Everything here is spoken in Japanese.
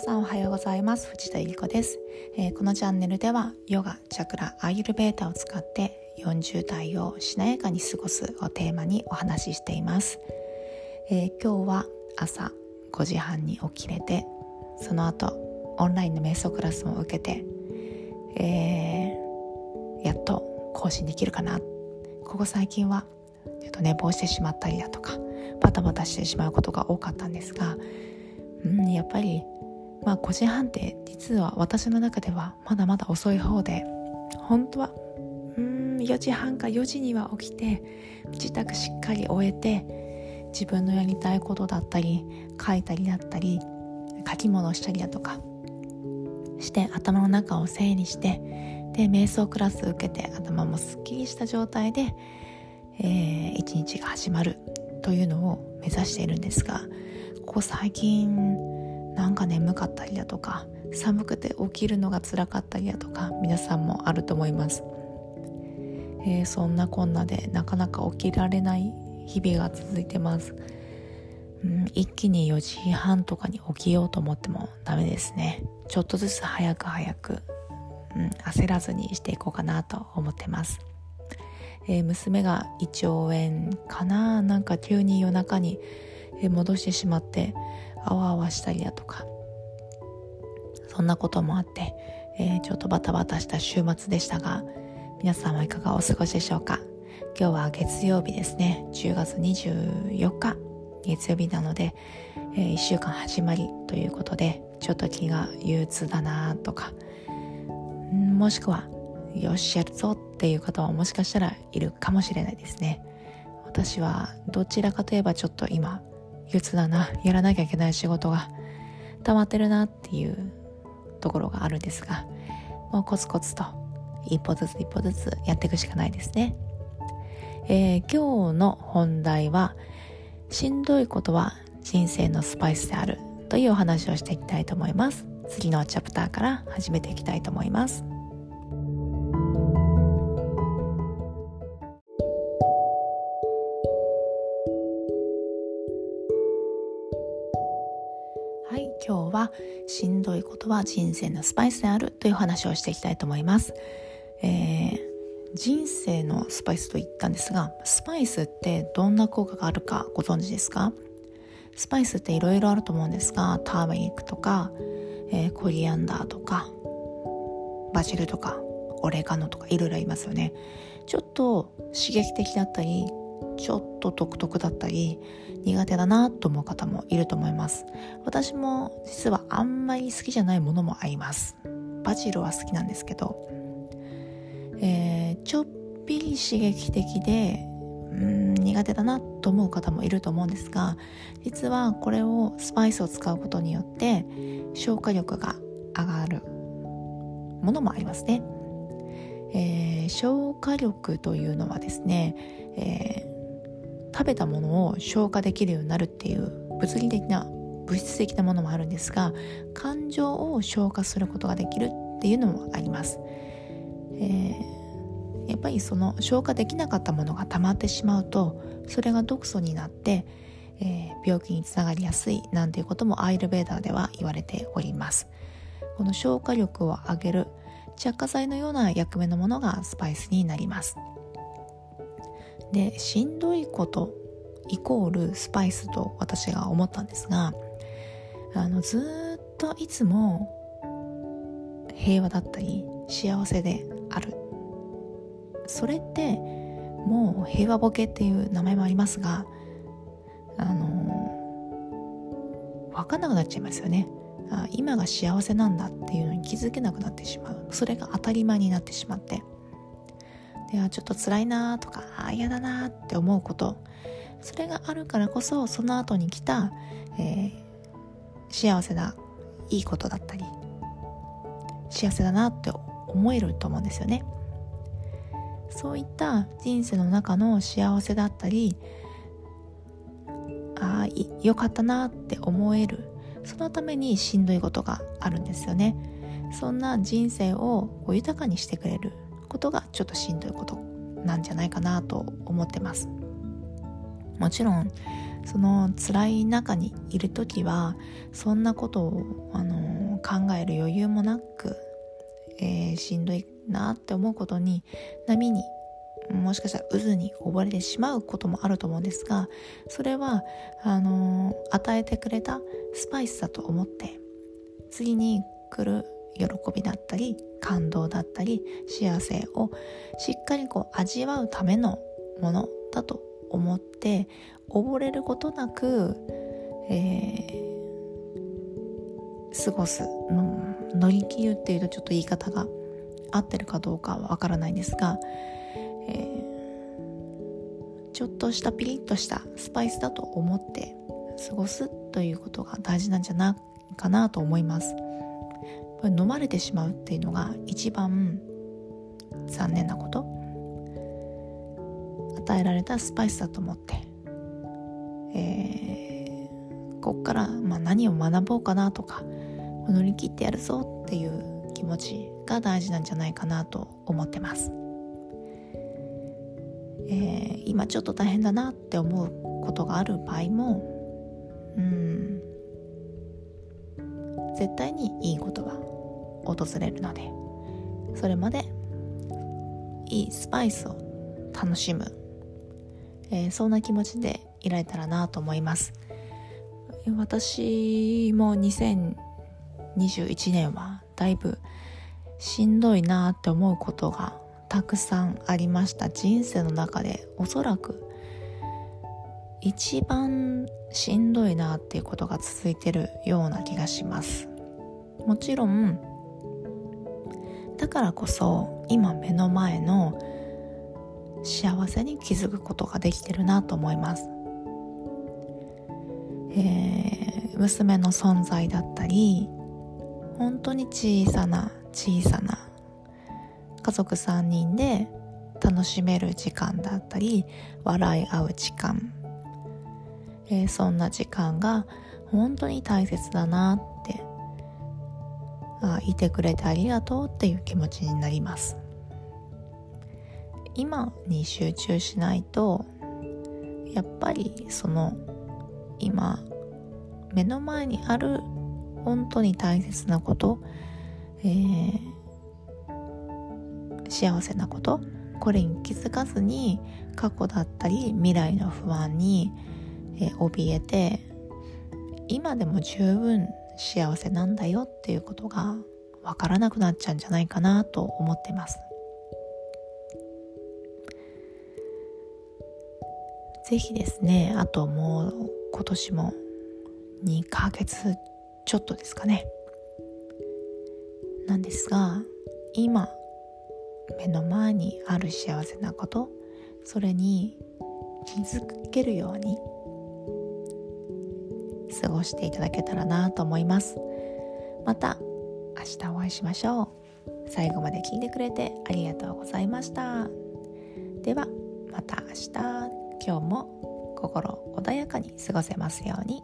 さんおはようございます。藤田由子です、えー、このチャンネルではヨガ、チャクラ、アイルベータを使って40代をしなやかに過ごすをテーマにお話ししています、えー、今日は朝5時半に起きれてその後オンラインの瞑想クラスも受けて、えー、やっと更新できるかな。ここ最近はちょっと寝坊してしまったりだとかバタバタしてしまうことが多かったんですがうん、やっぱり、まあ、5時半って実は私の中ではまだまだ遅い方で本当はうん4時半か4時には起きて自宅しっかり終えて自分のやりたいことだったり書いたりだったり書き物したりだとかして頭の中を整理してで瞑想クラス受けて頭もすっきりした状態で、えー、一日が始まるというのを目指しているんですがここ最近眠かったりだとか寒くて起きるのが辛かったりだとか皆さんもあると思います、えー、そんなこんなでなかなか起きられない日々が続いてます、うん、一気に4時半とかに起きようと思ってもダメですね。ちょっとずつ早く早く、うん、焦らずにしていこうかなと思ってます。えー、娘が胃腸炎かななんか急に夜中に戻してしまってあわあわしたりだとかそんなこともあって、えー、ちょっとバタバタした週末でしたが皆さんはいかがお過ごしでしょうか？今日は月曜日ですね。10月24日月曜日なので、えー、1週間始まりということでちょっと気が憂鬱だなとかもしくはよしやるぞっていう方はもしかしたらいるかもしれないですね。私はどちらかといえばちょっと今憂鬱だな。やらなきゃいけない仕事が溜まってるなっていうところがあるんですがもうコツコツと一歩ずつ一歩ずつやっていくしかないですね、えー、今日の本題はしんどいことは人生のスパイスであるというお話をしていきたいと思います。次のチャプターから始めていきたいと思います。今日はしんどいことは人生のスパイスであるという話をしていきたいと思います、えー、人生のスパイスと言ったんですがスパイスってどんな効果があるかご存知ですか？スパイスっていろいろあると思うんですがターメリックとか、えー、コリアンダーとかバジルとかオレガノとかいろいろありますよね。ちょっと刺激的だったりちょっと独特だったり苦手だなと思う方もいると思います。私も実はあんまり好きじゃないものもあります。バジルは好きなんですけど、えー、ちょっぴり刺激的でうん苦手だなと思う方もいると思うんですが実はこれをスパイスを使うことによって消化力が上がるものもありますね、えー、消化力というのはですね、え食べたものを消化できるようになるっていう物理的な物質的なものもあるんですが感情を消化することができるっていうのもあります、えー、やっぱりその消化できなかったものが溜まってしまうとそれが毒素になって、えー、病気につながりやすいなんていうこともアイルベーダーでは言われております。この消化力を上げる着火剤のような役目のものがスパイスになります。でしんどいことイコールスパイスと私が思ったんですがあのずっといつも平和だったり幸せである。それってもう平和ボケっていう名前もありますがあの分かんなくなっちゃいますよね。あ今が幸せなんだっていうのに気づけなくなってしまう。それが当たり前になってしまって。ではちょっと辛いなとか嫌だなって思うこと。それがあるからこそその後に来た、えー、幸せないいことだったり幸せだなって思えると思うんですよね。そういった人生の中の幸せだったりああよかったなって思えるそのためにしんどいことがあるんですよね。そんな人生を豊かにしてくれる。ことがちょっとしんどいことなんじゃないかなと思ってます。もちろんその辛い中にいる時はそんなことを、あの考える余裕もなく、えー、しんどいなって思うことに波にもしかしたら渦に溺れてしまうこともあると思うんですがそれはあの与えてくれたスパイスだと思って次に来る喜びだったり感動だったり幸せをしっかりこう味わうためのものだと思って溺れることなく、えー、過ごすの乗り切るっていうとちょっと言い方が合ってるかどうかはわからないんですが、えー、ちょっとしたピリッとしたスパイスだと思って過ごすということが大事なんじゃないかなと思います。飲まれてしまうっていうのが一番残念なこと。与えられたスパイスだと思って、えー、こっから、まあ、何を学ぼうかなとか乗り切ってやるぞっていう気持ちが大事なんじゃないかなと思ってます、えー、今ちょっと大変だなって思うことがある場合もうん絶対にいいことは訪れるのでそれまでいいスパイスを楽しむ、えー、そんな気持ちでいられたらなと思います。私も2021年はだいぶしんどいなって思うことがたくさんありました。人生の中でおそらく一番しんどいなっていうことが続いてるような気がします。もちろんだからこそ今目の前の幸せに気づくことができてるなと思います、えー、娘の存在だったり本当に小さな小さな家族3人で楽しめる時間だったり笑い合う時間、えー、そんな時間が本当に大切だなってあいてくれてありがとうっていう気持ちになります。今に集中しないとやっぱりその今目の前にある本当に大切なこと、えー、幸せなことこれに気づかずに過去だったり未来の不安に、えー、怯えて今でも十分幸せなんだよっていうことがわからなくなっちゃうんじゃないかなと思ってます。ぜひですねあともう今年も2ヶ月ちょっとですかね。なんですが今目の前にある幸せなことそれに気づけるように過ごしていただけたらなと思います。また明日お会いしましょう。最後まで聞いてくれてありがとうございました。ではまた明日。今日も心穏やかに過ごせますように。